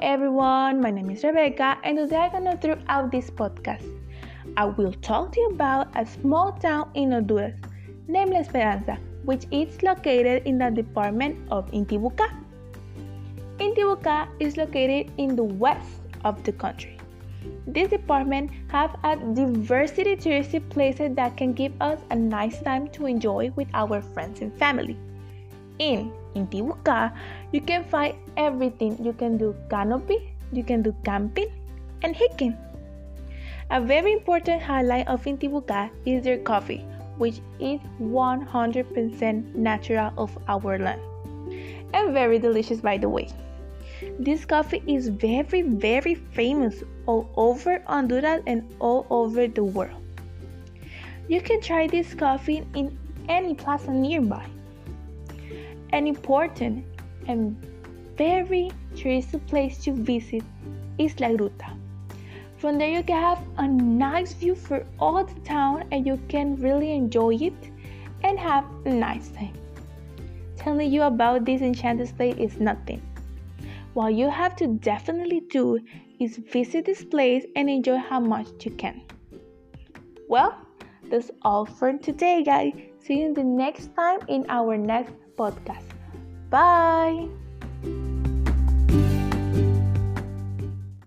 everyone, my name is Rebecca, and today I'm gonna throughout this podcast. I will talk to you about a small town in Honduras named La Esperanza, which is located in the department of Intibucá. Intibucá is located in the west of the country. This department have a diversity touristic places that can give us a nice time to enjoy with our friends and family. In Intibucá, you can find everything. You can do canopy, you can do camping, and hiking. A very important highlight of Intibucá is their coffee, which is 100% natural of our land and very delicious by the way. This coffee is very, very famous all over Honduras and all over the world. You can try this coffee in any plaza nearby. An important and very touristy place to visit is La Gruta. From there, you can have a nice view for all the town and you can really enjoy it and have a nice time. Telling you about this enchanted place is nothing. What you have to definitely do is visit this place and enjoy how much you can. Well, that's all for today, guys. See you the next time in our next podcast. Bye.